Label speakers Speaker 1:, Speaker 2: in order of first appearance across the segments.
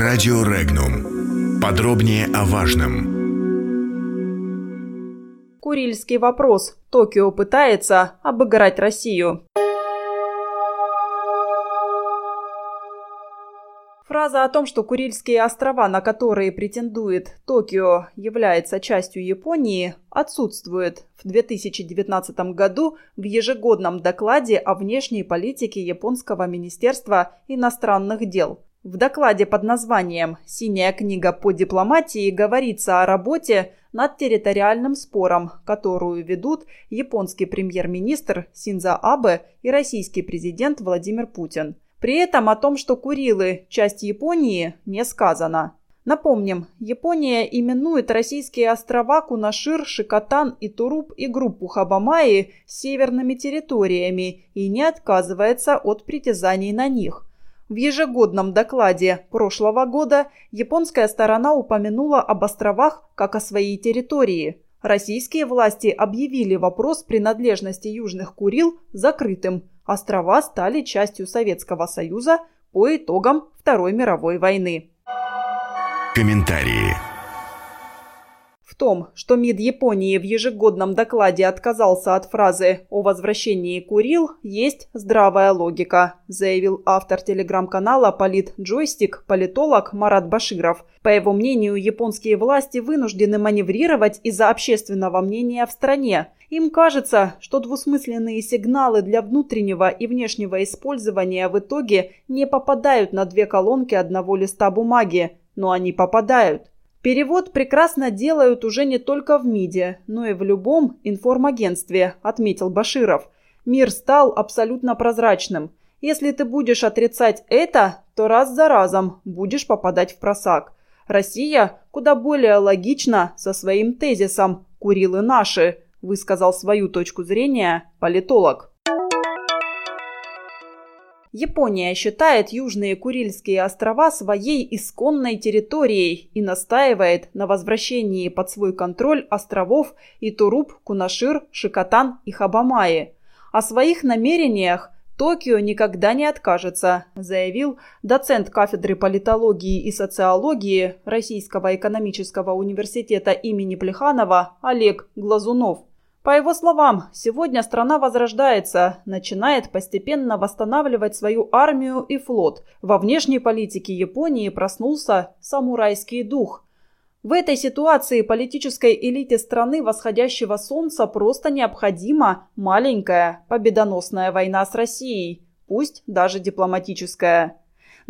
Speaker 1: Радио Регнум. Подробнее о важном.
Speaker 2: Курильский вопрос. Токио пытается обыграть Россию. Фраза о том, что Курильские острова, на которые претендует Токио, является частью Японии, отсутствует в 2019 году в ежегодном докладе о внешней политике Японского министерства иностранных дел. В докладе под названием «Синяя книга по дипломатии» говорится о работе над территориальным спором, которую ведут японский премьер-министр Синза Абе и российский президент Владимир Путин – при этом о том, что Курилы – часть Японии, не сказано. Напомним, Япония именует российские острова Кунашир, Шикотан и Туруп и группу Хабамаи северными территориями и не отказывается от притязаний на них. В ежегодном докладе прошлого года японская сторона упомянула об островах как о своей территории. Российские власти объявили вопрос принадлежности Южных Курил закрытым, острова стали частью Советского Союза по итогам Второй мировой войны.
Speaker 1: Комментарии.
Speaker 2: В том, что МИД Японии в ежегодном докладе отказался от фразы о возвращении Курил, есть здравая логика, заявил автор телеграм-канала «Полит Джойстик» политолог Марат Баширов. По его мнению, японские власти вынуждены маневрировать из-за общественного мнения в стране – им кажется, что двусмысленные сигналы для внутреннего и внешнего использования в итоге не попадают на две колонки одного листа бумаги, но они попадают. Перевод прекрасно делают уже не только в МИДе, но и в любом информагентстве, отметил Баширов. Мир стал абсолютно прозрачным. Если ты будешь отрицать это, то раз за разом будешь попадать в просак. Россия куда более логична со своим тезисом «Курилы наши», высказал свою точку зрения политолог. Япония считает Южные Курильские острова своей исконной территорией и настаивает на возвращении под свой контроль островов Итуруп, Кунашир, Шикотан и Хабамаи. О своих намерениях Токио никогда не откажется, заявил доцент кафедры политологии и социологии Российского экономического университета имени Плеханова Олег Глазунов. По его словам, сегодня страна возрождается, начинает постепенно восстанавливать свою армию и флот. Во внешней политике Японии проснулся самурайский дух. В этой ситуации политической элите страны восходящего солнца просто необходима маленькая победоносная война с Россией, пусть даже дипломатическая.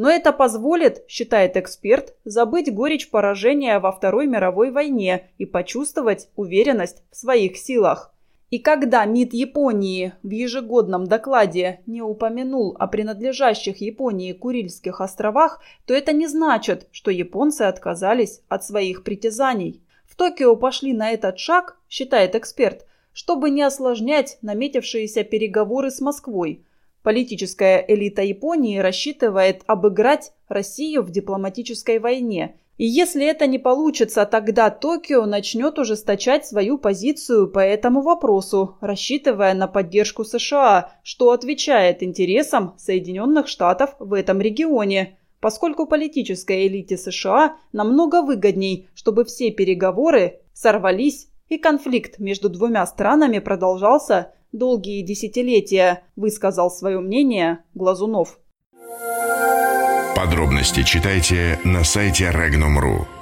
Speaker 2: Но это позволит, считает эксперт, забыть горечь поражения во Второй мировой войне и почувствовать уверенность в своих силах. И когда МИД Японии в ежегодном докладе не упомянул о принадлежащих Японии Курильских островах, то это не значит, что японцы отказались от своих притязаний. В Токио пошли на этот шаг, считает эксперт, чтобы не осложнять наметившиеся переговоры с Москвой – Политическая элита Японии рассчитывает обыграть Россию в дипломатической войне. И если это не получится, тогда Токио начнет ужесточать свою позицию по этому вопросу, рассчитывая на поддержку США, что отвечает интересам Соединенных Штатов в этом регионе поскольку политической элите США намного выгодней, чтобы все переговоры сорвались и конфликт между двумя странами продолжался долгие десятилетия, высказал свое мнение Глазунов.
Speaker 1: Подробности читайте на сайте Regnum.ru.